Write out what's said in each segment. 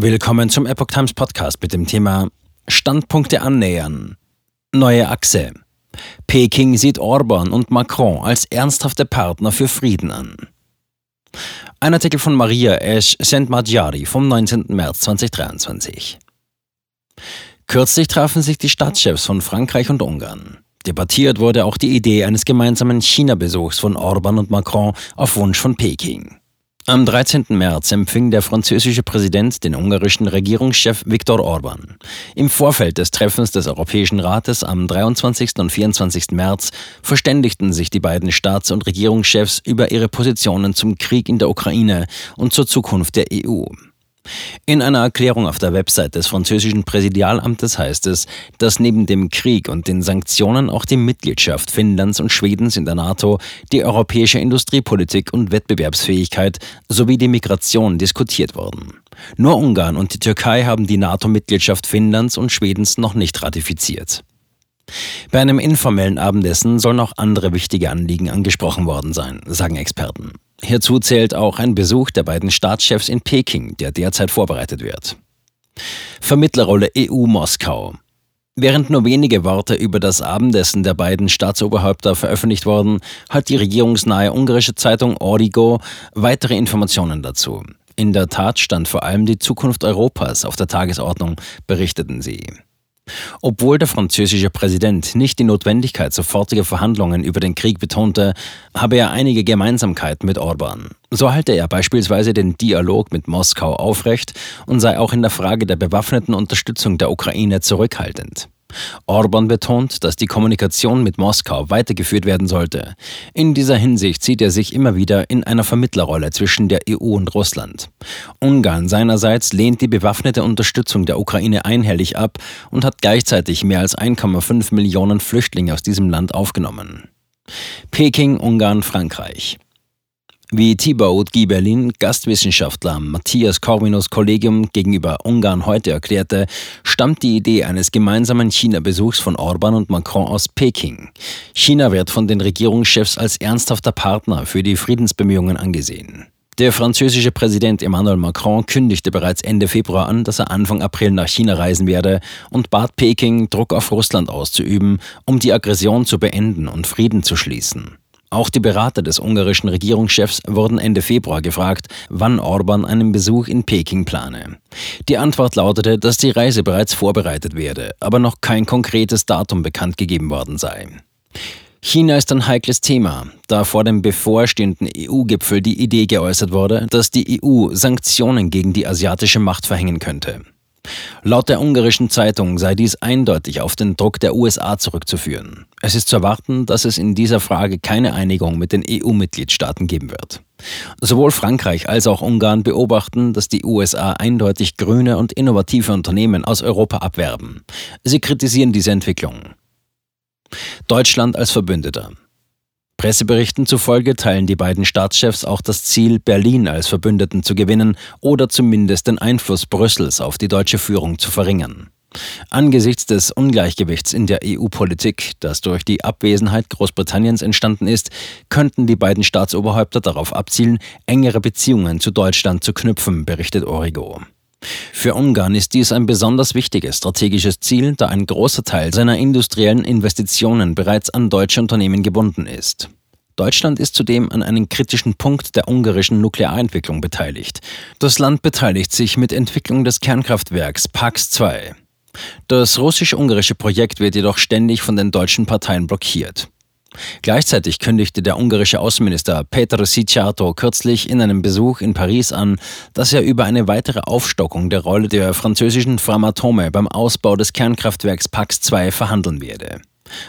Willkommen zum Epoch Times Podcast mit dem Thema Standpunkte annähern. Neue Achse. Peking sieht Orban und Macron als ernsthafte Partner für Frieden an. Ein Artikel von Maria Esch Sentmadjari vom 19. März 2023. Kürzlich trafen sich die Staatschefs von Frankreich und Ungarn. Debattiert wurde auch die Idee eines gemeinsamen China-Besuchs von Orban und Macron auf Wunsch von Peking. Am 13. März empfing der französische Präsident den ungarischen Regierungschef Viktor Orban. Im Vorfeld des Treffens des Europäischen Rates am 23. und 24. März verständigten sich die beiden Staats- und Regierungschefs über ihre Positionen zum Krieg in der Ukraine und zur Zukunft der EU. In einer Erklärung auf der Website des französischen Präsidialamtes heißt es, dass neben dem Krieg und den Sanktionen auch die Mitgliedschaft Finnlands und Schwedens in der NATO, die europäische Industriepolitik und Wettbewerbsfähigkeit sowie die Migration diskutiert wurden. Nur Ungarn und die Türkei haben die NATO-Mitgliedschaft Finnlands und Schwedens noch nicht ratifiziert. Bei einem informellen Abendessen sollen auch andere wichtige Anliegen angesprochen worden sein, sagen Experten. Hierzu zählt auch ein Besuch der beiden Staatschefs in Peking, der derzeit vorbereitet wird. Vermittlerrolle EU-Moskau. Während nur wenige Worte über das Abendessen der beiden Staatsoberhäupter veröffentlicht wurden, hat die regierungsnahe ungarische Zeitung Origo weitere Informationen dazu. In der Tat stand vor allem die Zukunft Europas auf der Tagesordnung, berichteten sie. Obwohl der französische Präsident nicht die Notwendigkeit sofortiger Verhandlungen über den Krieg betonte, habe er einige Gemeinsamkeiten mit Orban. So halte er beispielsweise den Dialog mit Moskau aufrecht und sei auch in der Frage der bewaffneten Unterstützung der Ukraine zurückhaltend. Orban betont, dass die Kommunikation mit Moskau weitergeführt werden sollte. In dieser Hinsicht sieht er sich immer wieder in einer Vermittlerrolle zwischen der EU und Russland. Ungarn seinerseits lehnt die bewaffnete Unterstützung der Ukraine einhellig ab und hat gleichzeitig mehr als 1,5 Millionen Flüchtlinge aus diesem Land aufgenommen. Peking, Ungarn, Frankreich. Wie Thibaut Gibelin, Gastwissenschaftler am Matthias Corvinus Kollegium gegenüber Ungarn heute erklärte, stammt die Idee eines gemeinsamen China-Besuchs von Orban und Macron aus Peking. China wird von den Regierungschefs als ernsthafter Partner für die Friedensbemühungen angesehen. Der französische Präsident Emmanuel Macron kündigte bereits Ende Februar an, dass er Anfang April nach China reisen werde und bat Peking, Druck auf Russland auszuüben, um die Aggression zu beenden und Frieden zu schließen. Auch die Berater des ungarischen Regierungschefs wurden Ende Februar gefragt, wann Orban einen Besuch in Peking plane. Die Antwort lautete, dass die Reise bereits vorbereitet werde, aber noch kein konkretes Datum bekannt gegeben worden sei. China ist ein heikles Thema, da vor dem bevorstehenden EU-Gipfel die Idee geäußert wurde, dass die EU Sanktionen gegen die asiatische Macht verhängen könnte. Laut der ungarischen Zeitung sei dies eindeutig auf den Druck der USA zurückzuführen. Es ist zu erwarten, dass es in dieser Frage keine Einigung mit den EU-Mitgliedstaaten geben wird. Sowohl Frankreich als auch Ungarn beobachten, dass die USA eindeutig grüne und innovative Unternehmen aus Europa abwerben. Sie kritisieren diese Entwicklung. Deutschland als Verbündeter. Presseberichten zufolge teilen die beiden Staatschefs auch das Ziel, Berlin als Verbündeten zu gewinnen oder zumindest den Einfluss Brüssels auf die deutsche Führung zu verringern. Angesichts des Ungleichgewichts in der EU-Politik, das durch die Abwesenheit Großbritanniens entstanden ist, könnten die beiden Staatsoberhäupter darauf abzielen, engere Beziehungen zu Deutschland zu knüpfen, berichtet Origo. Für Ungarn ist dies ein besonders wichtiges strategisches Ziel, da ein großer Teil seiner industriellen Investitionen bereits an deutsche Unternehmen gebunden ist. Deutschland ist zudem an einem kritischen Punkt der ungarischen Nuklearentwicklung beteiligt. Das Land beteiligt sich mit Entwicklung des Kernkraftwerks PAX 2. Das russisch-ungarische Projekt wird jedoch ständig von den deutschen Parteien blockiert. Gleichzeitig kündigte der ungarische Außenminister Petr Sicsato kürzlich in einem Besuch in Paris an, dass er über eine weitere Aufstockung der Rolle der französischen Framatome beim Ausbau des Kernkraftwerks Pax 2 verhandeln werde.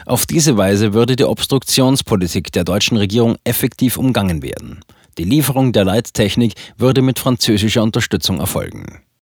Auf diese Weise würde die Obstruktionspolitik der deutschen Regierung effektiv umgangen werden. Die Lieferung der Leittechnik würde mit französischer Unterstützung erfolgen.